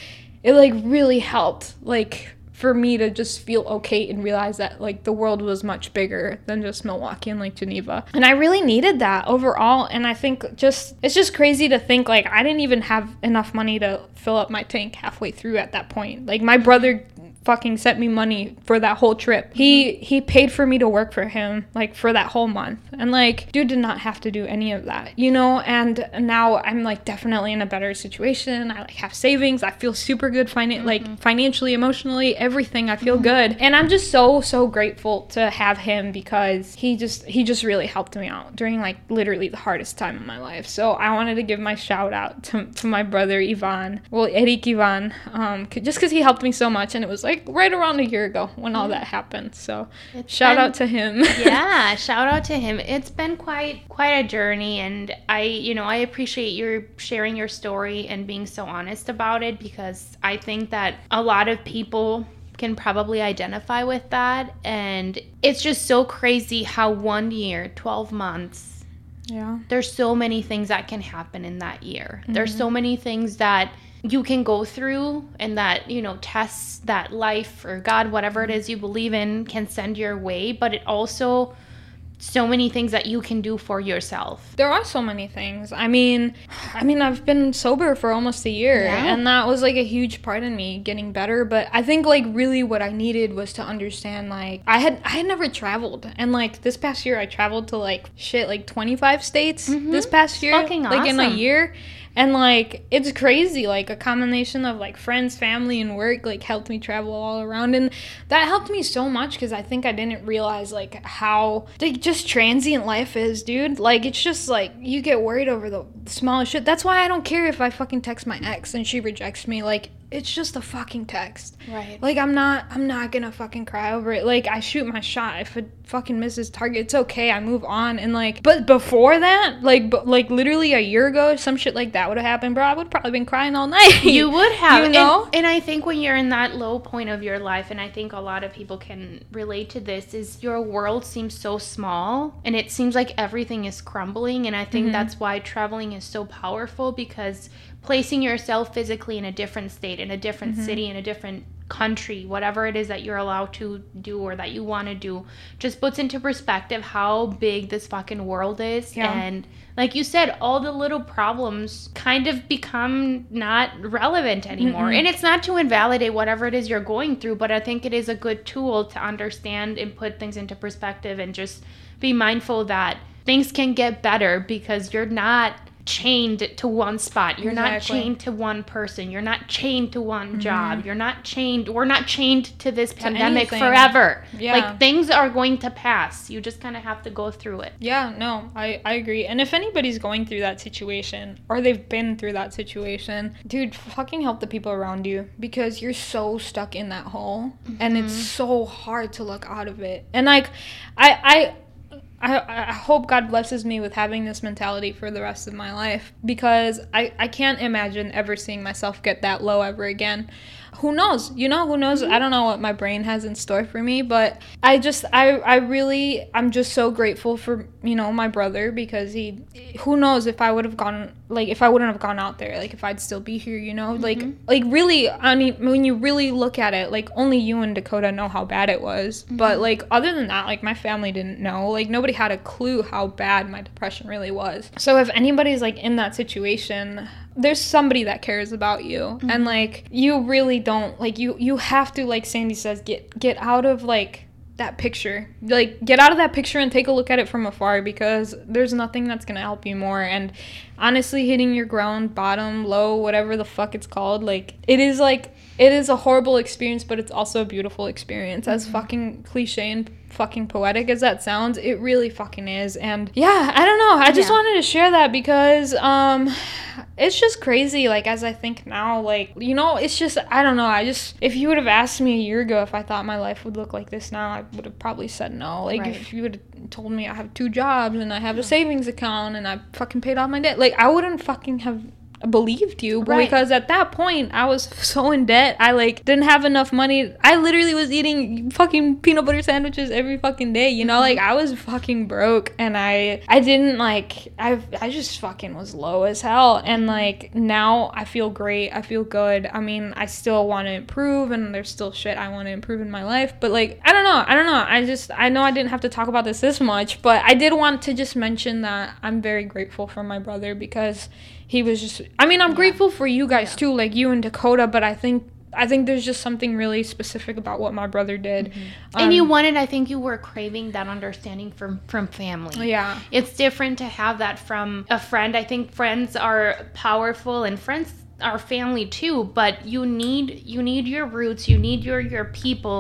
it like really helped like for me to just feel okay and realize that like the world was much bigger than just Milwaukee and like Geneva. And I really needed that overall and I think just it's just crazy to think like I didn't even have enough money to fill up my tank halfway through at that point. Like my brother fucking sent me money for that whole trip. He mm-hmm. he paid for me to work for him like for that whole month. And like dude did not have to do any of that, you know? And now I'm like definitely in a better situation. I like have savings. I feel super good finan- like mm-hmm. financially, emotionally, everything. I feel mm-hmm. good. And I'm just so so grateful to have him because he just he just really helped me out during like literally the hardest time of my life. So I wanted to give my shout out to, to my brother Ivan. Well, Eric Ivan um c- just cuz he helped me so much and it was like right around a year ago when all that happened. So It's shout been- out to him. yeah, shout out to him. It's been quite quite a journey and I, you know, I appreciate your sharing your story and being so honest about it because I think that a lot of people can probably identify with that and it's just so crazy how one year, 12 months, yeah. there's so many things that can happen in that year. There's mm-hmm. so many things that you can go through and that, you know, tests that life or God, whatever it is you believe in, can send your way. But it also so many things that you can do for yourself. There are so many things. I mean, I mean, I've been sober for almost a year, Yeah. and that was like a huge part in me getting better. But I think like really what I needed was to understand like I had I had never traveled, and like this past year I traveled to like shit like twenty five states mm-hmm. this past year, fucking like in a year. And like it's crazy, like a combination of like friends, family, and work like helped me travel all around, and that helped me so much because I think I didn't realize like how like just transient life is, dude. Like it's just like you get worried over the smallest shit. That's why I don't care if I fucking text my ex and she rejects me. Like it's just a fucking text. Right. Like I'm not I'm not gonna fucking cry over it. Like I shoot my shot. If it fucking misses target, it's okay. I move on. And like but before that, like but like literally a year ago, some shit like that would have happened, bro. I would probably been crying all night. You would have, You know? And, I think when you're in that low point of your life, and I think a lot of people can relate to this, is your world seems so small, and it seems like everything is crumbling. And I think mm-hmm. that's why traveling is so powerful because placing yourself physically in a different state, in a different mm-hmm. city, in a different country, whatever it is that you're allowed to do or that you want to do, just puts into perspective how big this fucking world is. Yeah. And like you said, all the little problems kind of become not relevant anymore. And it's not to invalidate whatever it is you're going through, but I think it is a good tool to understand and put things into perspective and just be mindful that things can get better because you're not chained to one spot. You're not chained to one person. You're not chained to one mm-hmm. job. You're not chained we're not chained to this pandemic anything. forever. Yeah. Like things are going to pass. You just kind of have to go through it. Yeah, no, I, I agree. And if anybody's going through that situation or they've been through that situation, dude, fucking help the people around you because you're so stuck in that hole and it's mm-hmm. so hard to look out of it. And like I I I, I hope God blesses me with having this mentality for the rest of my life because I, I can't imagine ever seeing myself get that low ever again. Who knows? You know, who knows? I mm-hmm. don't know what my brain has in store for me, but I just I I really I'm just so grateful for, you know, my brother because he who knows if I would have gone like if I wouldn't have gone out there, like if I'd still be here, you know? Mm-hmm. Like like really I mean when you really look at it, like only you and Dakota know how bad it was. Mm-hmm. But like other than that, like my family didn't know. Like nobody had a clue how bad my depression really was. So if anybody's like in that situation, there's somebody that cares about you. And mm-hmm. like you really don't like you you have to like Sandy says get get out of like that picture. Like get out of that picture and take a look at it from afar because there's nothing that's going to help you more. And honestly hitting your ground bottom low whatever the fuck it's called like it is like it is a horrible experience but it's also a beautiful experience. As fucking cliche and fucking poetic as that sounds it really fucking is. And yeah i don't know. I just Yeah. wanted to share that because um it's just crazy like as i think now like you know it's just i don't know. I just if you would have asked me a year ago if i thought my life would look like this now i would have probably said no. Like Right. if you would have told me i have two jobs and i have a savings account and i fucking paid off my debt like i wouldn't fucking have believed you Right. because at that point i was so in debt. I like didn't have enough money. I literally was eating fucking peanut butter sandwiches every fucking day you know? Like i was fucking broke and i i didn't like i i just fucking was low as hell. And mm-hmm. like now i feel great. I feel good. I mean i still want to improve and there's still shit i want to improve in my life but like i don't know. I don't know. I just i know i didn't have to talk about this this much but i did want to just mention that i'm very grateful for my brother because he was just i mean i'm grateful for you guys too like you and dakota but i think i think there's just something really specific about what my brother did. And you Um, wanted, I think you were craving that understanding from from family. yeah. It's different to have that from a friend. I think friends are powerful and friends are family too, but you need you need your roots, you need your your people,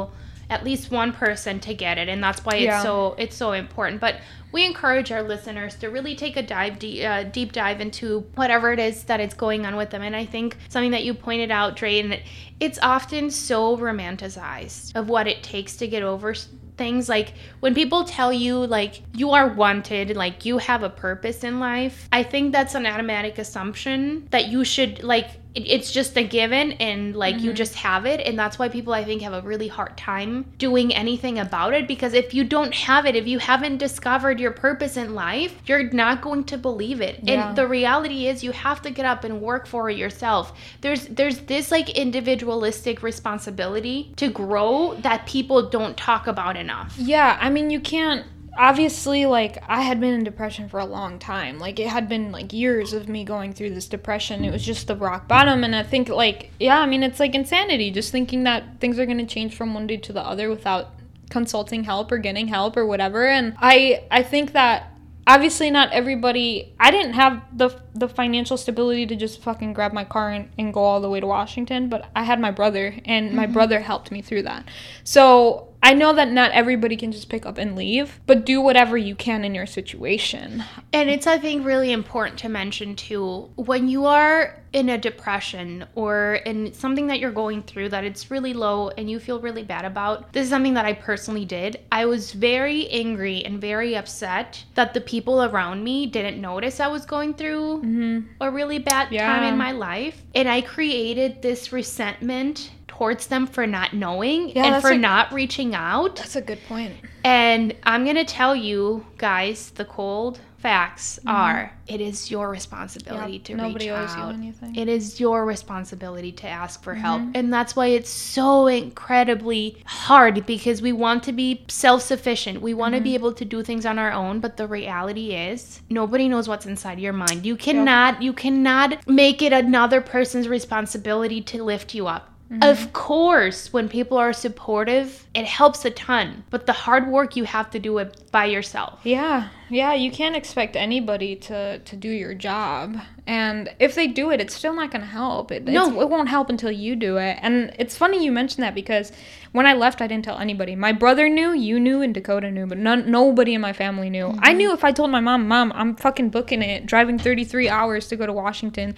at least one person to get it, and that's why it's Yeah. so it's so important. But we encourage our listeners to really take a dive deep, uh, deep dive into whatever it is that it's going on with them. And I think something that you pointed out, Dre, and it's often so romanticized of what it takes to get over things like when people tell you like you are wanted like you have a purpose in life i think that's an automatic assumption that you should like it- it's just a given and like you mm-hmm. just have it. And that's why people i think have a really hard time doing anything about it. Because if you don't have it if you haven't discovered your purpose in life you're not going to believe it. Yeah. and the reality is you have to get up and work for it yourself. There's there's this like individualistic responsibility to grow that people don't talk about enough. Yeah, I mean, you can't. Obviously like I had been in depression for a long time. Like it had been like years of me going through this depression. It was just the rock bottom and I think like yeah, I mean it's like insanity just thinking that things are going to change from one day to the other without consulting help or getting help or whatever. And I I think that obviously not everybody i didn't have the the financial stability to just fucking grab my car and, and go all the way to washington but i had my brother and my mm-hmm. brother helped me through that so i know that not everybody can just pick up and leave but do whatever you can in your situation And it's, I think, really important to mention too when you are in a depression or in something that you're going through that it's really low and you feel really bad about. This is something that I personally did. I was very angry and very upset that the people around me didn't notice I was going through mm-hmm. a really bad time in my life. And I created this resentment towards them for not knowing Yeah, and for a- not reaching out. that's a good point. And I'm going to tell you guys the cold facts mm-hmm. are it is your responsibility Yep, to nobody reach owes you out. anything. It is your responsibility to ask for help. Mm-hmm. And that's why it's so incredibly hard because we want to be self-sufficient. We want to be mm-hmm. able to do things on our own, but the reality is nobody knows what's inside your mind. You cannot you cannot make it another person's responsibility to lift you up. Mm-hmm. Of course, when people are supportive, it helps a ton. But the hard work you have to do it by yourself. Yeah, yeah, you can't expect anybody to to do your job, and if they do it, it's still not gonna help. It, No. it won't help until you do it. And it's funny you mentioned that because when I left, I didn't tell anybody. My brother knew, you knew, and Dakota knew, but none, nobody in my family knew. I mm-hmm. knew if I told my mom, "Mom, I'm fucking booking it, driving 33 hours to go to Washington,"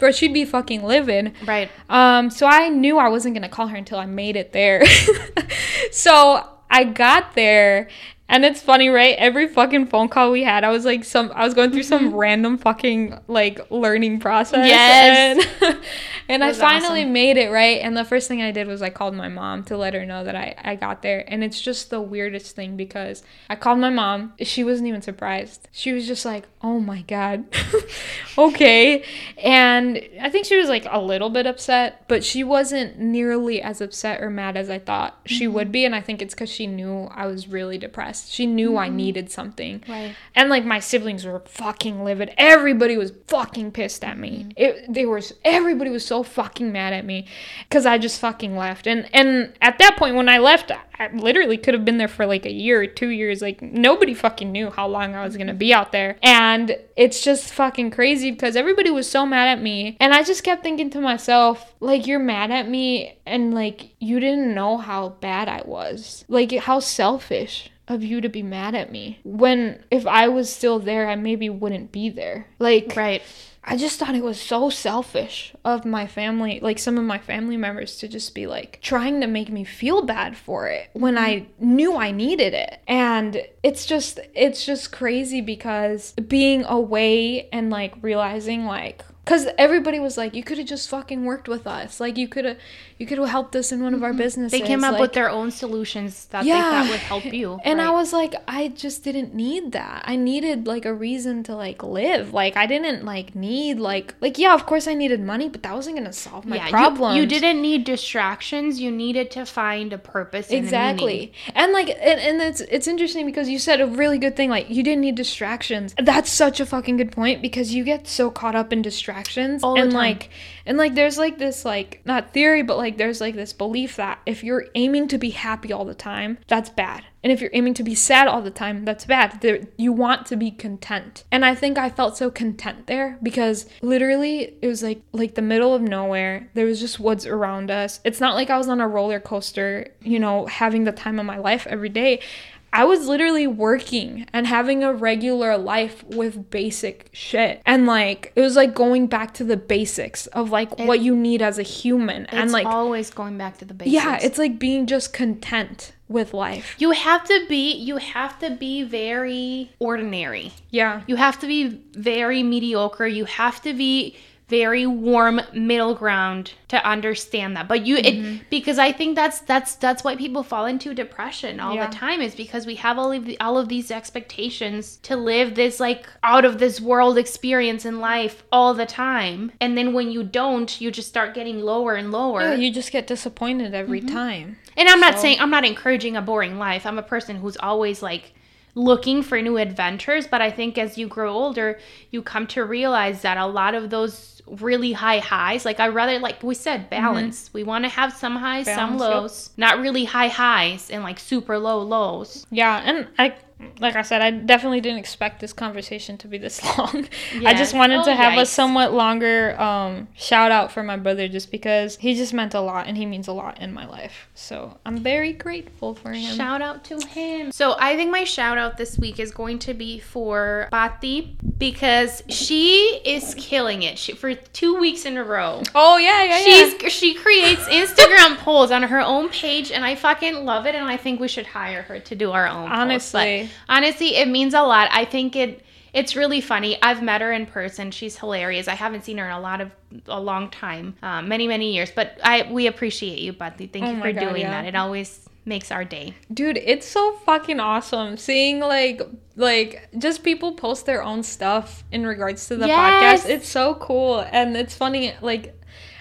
for she'd be fucking livid. Right. Um, so I knew I wasn't gonna call her until I made it there. so I got there, and it's funny, right? Every fucking phone call we had, I was like, some, I was going through some random fucking like learning process. Yes. And, and I finally awesome. made it right. And the first thing I did was I called my mom to let her know that I I got there. And it's just the weirdest thing because I called my mom. She wasn't even surprised. She was just like, "Oh my god." okay. And I think she was like a little bit upset, but she wasn't nearly as upset or mad as I thought she Mm-hmm. would be. And I think it's because she knew I was really depressed. She knew I mm. needed something. Right. And like my siblings were fucking livid. Everybody was fucking pissed at me. Mm-hmm. It they were everybody was so fucking mad at me cuz I just fucking left. And and at that point when I left, I literally could have been there for like a year or 2 years. Like nobody fucking knew how long I was going to be out there. And it's just fucking crazy because everybody was so mad at me. And I just kept thinking to myself, like you're mad at me and like you didn't know how bad I was. Like how selfish of you to be mad at me when if I was still there, I maybe wouldn't be there. Like, Right. I just thought it was so selfish of my family, like some of my family members, to just be like trying to make me feel bad for it when I knew I needed it. And it's just, it's just crazy because being away and like realizing like, because everybody was like, you could have just fucking worked with us. Like you could have, you could have helped us in one of our mm-hmm. businesses. They came up like, with their own solutions that they Yeah. thought would help you. and I was like, I just didn't need that. I needed like a reason to like live. Like I didn't like need like like yeah, of course I needed money, but that wasn't gonna solve my yeah, you- You, didn't need distractions. You needed to find a purpose. Exactly. And like and, and it's it's interesting because you said a really good thing, like you didn't need distractions. That's such a fucking good point because you get so caught up in distractions All and like and like there's like this like not theory, but like there's like this belief that if you're aiming to be happy all the time, that's bad. And if you're aiming to be sad all the time, that's bad. There, you want to be content. And I think I felt so content there because literally it was like like the middle of nowhere. There was just woods around us. It's not like I was on a roller coaster, you know, having the time of my life every day. I was literally working and having a regular life with basic shit. And like it was like going back to the basics of like what you need as a human. And like always going back to the basics. yeah, it's like being just content with life. you have to be. You have to be very ordinary. Yeah. You have to be very mediocre. You have to be very warm middle ground to understand that. But you Mm-hmm. it because I think that's that's that's why people fall into depression all Yeah. the time is because we have all of the, all of these expectations to live this like out of this world experience in life all the time. And then when you don't, you just start getting lower and lower. Yeah, you just get disappointed every time. And I'm not saying I'm not encouraging a boring life. I'm a person who's always like looking for new adventures. But I think as you grow older, you come to realize that a lot of those really high highs, like I rather, like we said, mm-hmm. balance. We want to have some highs, some Balance, yep. lows, not really high highs and like super low lows. Yeah, and I like I said, I definitely didn't expect this conversation to be this long. I just wanted to Oh, have a somewhat longer um, shout out for my brother just because he just meant a lot and he means a lot in my life. So I'm very grateful for him. Shout out to him. So I think my shout out this week is going to be for Bati because she is killing it. She, for two weeks in a row. oh yeah, yeah, yeah. She's she creates Instagram polls on her own page, and I fucking love it. And I think we should hire her to do our own. polls. Honestly, it means a lot. I think it it's really funny. I've met her in person. She's hilarious. I haven't seen her in a lot of a long time, um, many many years. But I we appreciate you, Buddy. Thank Oh you for God, doing yeah. that. It always makes our day. Dude, it's so fucking awesome seeing like like just people post their own stuff in regards to the Yes. podcast. It's so cool and it's funny like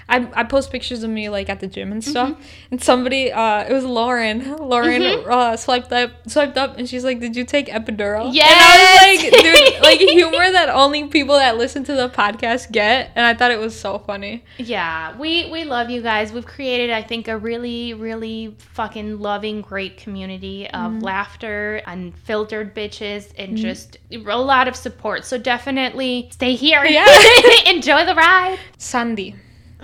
I, I post pictures of me like at the gym and stuff, Mm-hmm. and somebody uh it was Lauren. Lauren uh swiped up swiped up and she's like, "Did you take epidural?" Yes! and I was like, "Dude, like humor that only people that listen to the podcast get," and I thought it was so funny. Yeah, we we love you guys. We've created, I think, a really really fucking loving, great community of Mm-hmm. laughter, unfiltered bitches, and just a lot of support. So definitely stay here. Yeah. enjoy the ride. Sandy,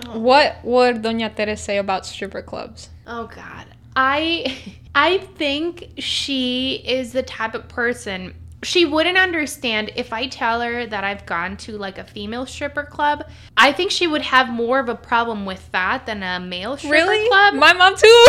Oh. what would Doña Tere say about stripper clubs? Oh God, I I think she is the type of person. She wouldn't understand if I tell her that I've gone to like a female stripper club. I think she would have more of a problem with that than a male stripper Really? club. My mom too.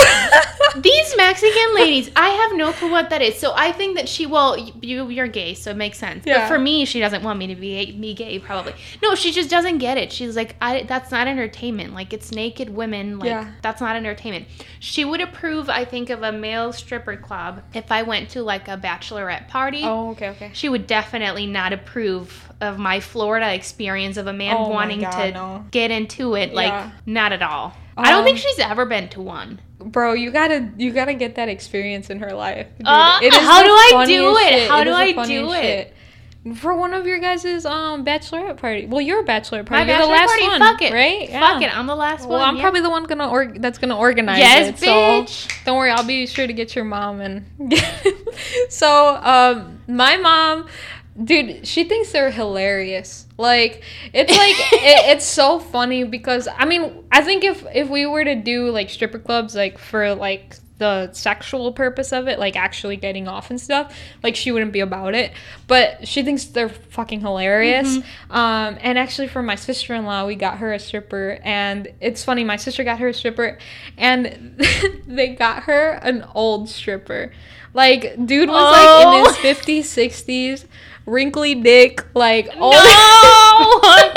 These Mexican ladies, I have no clue what that is. So I think that she, well, you you're gay, so it makes sense. Yeah. But for me, she doesn't want me to be me gay, probably. No, she just doesn't get it. She's like, I that's not entertainment. Like it's naked women. Like Yeah. that's not entertainment. She would approve, I think, of a male stripper club if I went to like a bachelorette party. oh, okay, okay. She would definitely not approve of my Florida experience of a man Oh wanting God, to no. get into it. Like, Yeah. not at all. I don't Um, think she's ever been to one. Bro, you gotta you gotta get that experience in her life. Dude, Uh, it is how do I do it? How It do I do it? shit. For one of your guys' um bachelorette party. Well, your bachelorette My party. You're the bachelor last party, one, fuck it. right? Fuck it, I'm the last Well, one. Well, I'm yeah. probably the one gonna or- that's gonna organize Yes, it. So bitch. don't worry, I'll be sure to get your mom and. so um, my mom, dude, she thinks they're hilarious. Like it's like it, it's so funny because I mean I think if if we were to do like stripper clubs like for like the sexual purpose of it, like actually getting off and stuff, like she wouldn't be about it. But she thinks they're fucking hilarious. Um, and actually, for my sister in law, we got her a stripper, and it's funny. My sister got her a stripper, and they got her an old stripper. Like, dude was like in Oh. his fifties, sixties, wrinkly dick, like old. No!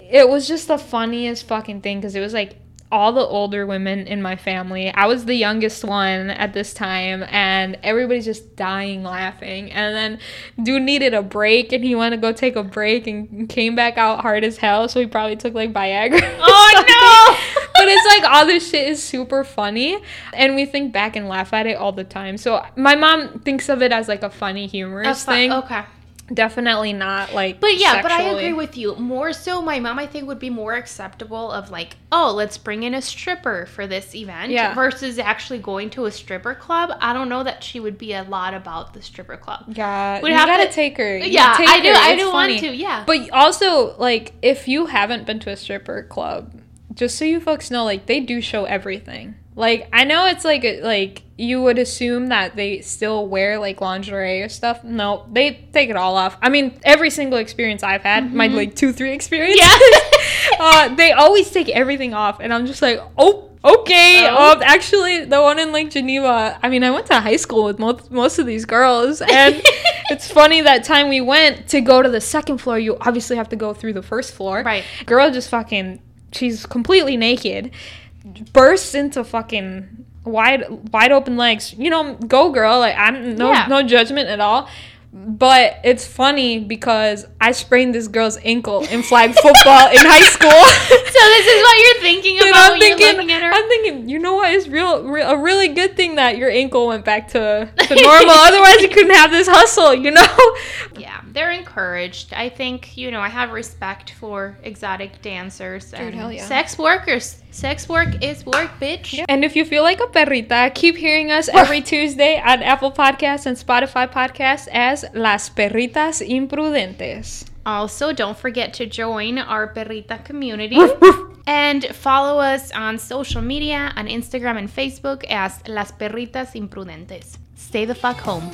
it was just the funniest fucking thing because it was like all the older women in my family. I was the youngest one at this time, and everybody's just dying laughing. And then, dude needed a break, and he wanted to go take a break, and came back out hard as hell. So he probably took like Viagra. Oh, no! but it's like all this shit is super funny, and we think back and laugh at it all the time. So my mom thinks of it as like a funny, humorous That's thing. Okay. Definitely not like. But yeah, but I agree with you. More so, my mom, I think, would be more acceptable of like, oh, let's bring in a stripper for this event Yeah. versus actually going to a stripper club. I don't know that she would be a lot about the stripper club. Yeah, We'd you have gotta to- take her. You Yeah, take I do. her. I It's do funny. want to. Yeah. But also, like, if you haven't been to a stripper club, just so you folks know, like, they do show everything. Like, I know it's like, like you would assume that they still wear like lingerie or stuff. No, they take it all off. I mean, every single experience I've had, my like two, three experience, Mm-hmm. Yeah. uh, they always take everything off, and I'm just like, oh, okay. Oh. Um, actually, the one in like Geneva. I mean, I went to high school with most most of these girls, and it's funny that time we went to go to the second floor. You obviously have to go through the first floor. Right. Girl just fucking. She's completely naked, bursts into fucking wide wide open legs. You know, go girl. Like I'm no Yeah. no judgment at all. But it's funny because I sprained this girl's ankle in flag football in high school. so this is what you're thinking about. I'm thinking, looking at her. I'm thinking, you know what? It's real, re- a really good thing that your ankle went back to, to normal. Otherwise, you couldn't have this hustle, you know? yeah, they're encouraged. I think, you know, I have respect for exotic dancers and hell yeah. sex workers. Sex work is work, bitch. And if you feel like a perrita, keep hearing us every Tuesday on Apple Podcasts and Spotify Podcasts as Las Perritas Imprudentes. Also, don't forget to join our perrita community and follow us on social media on Instagram and Facebook as Las Perritas Imprudentes. Stay the fuck home.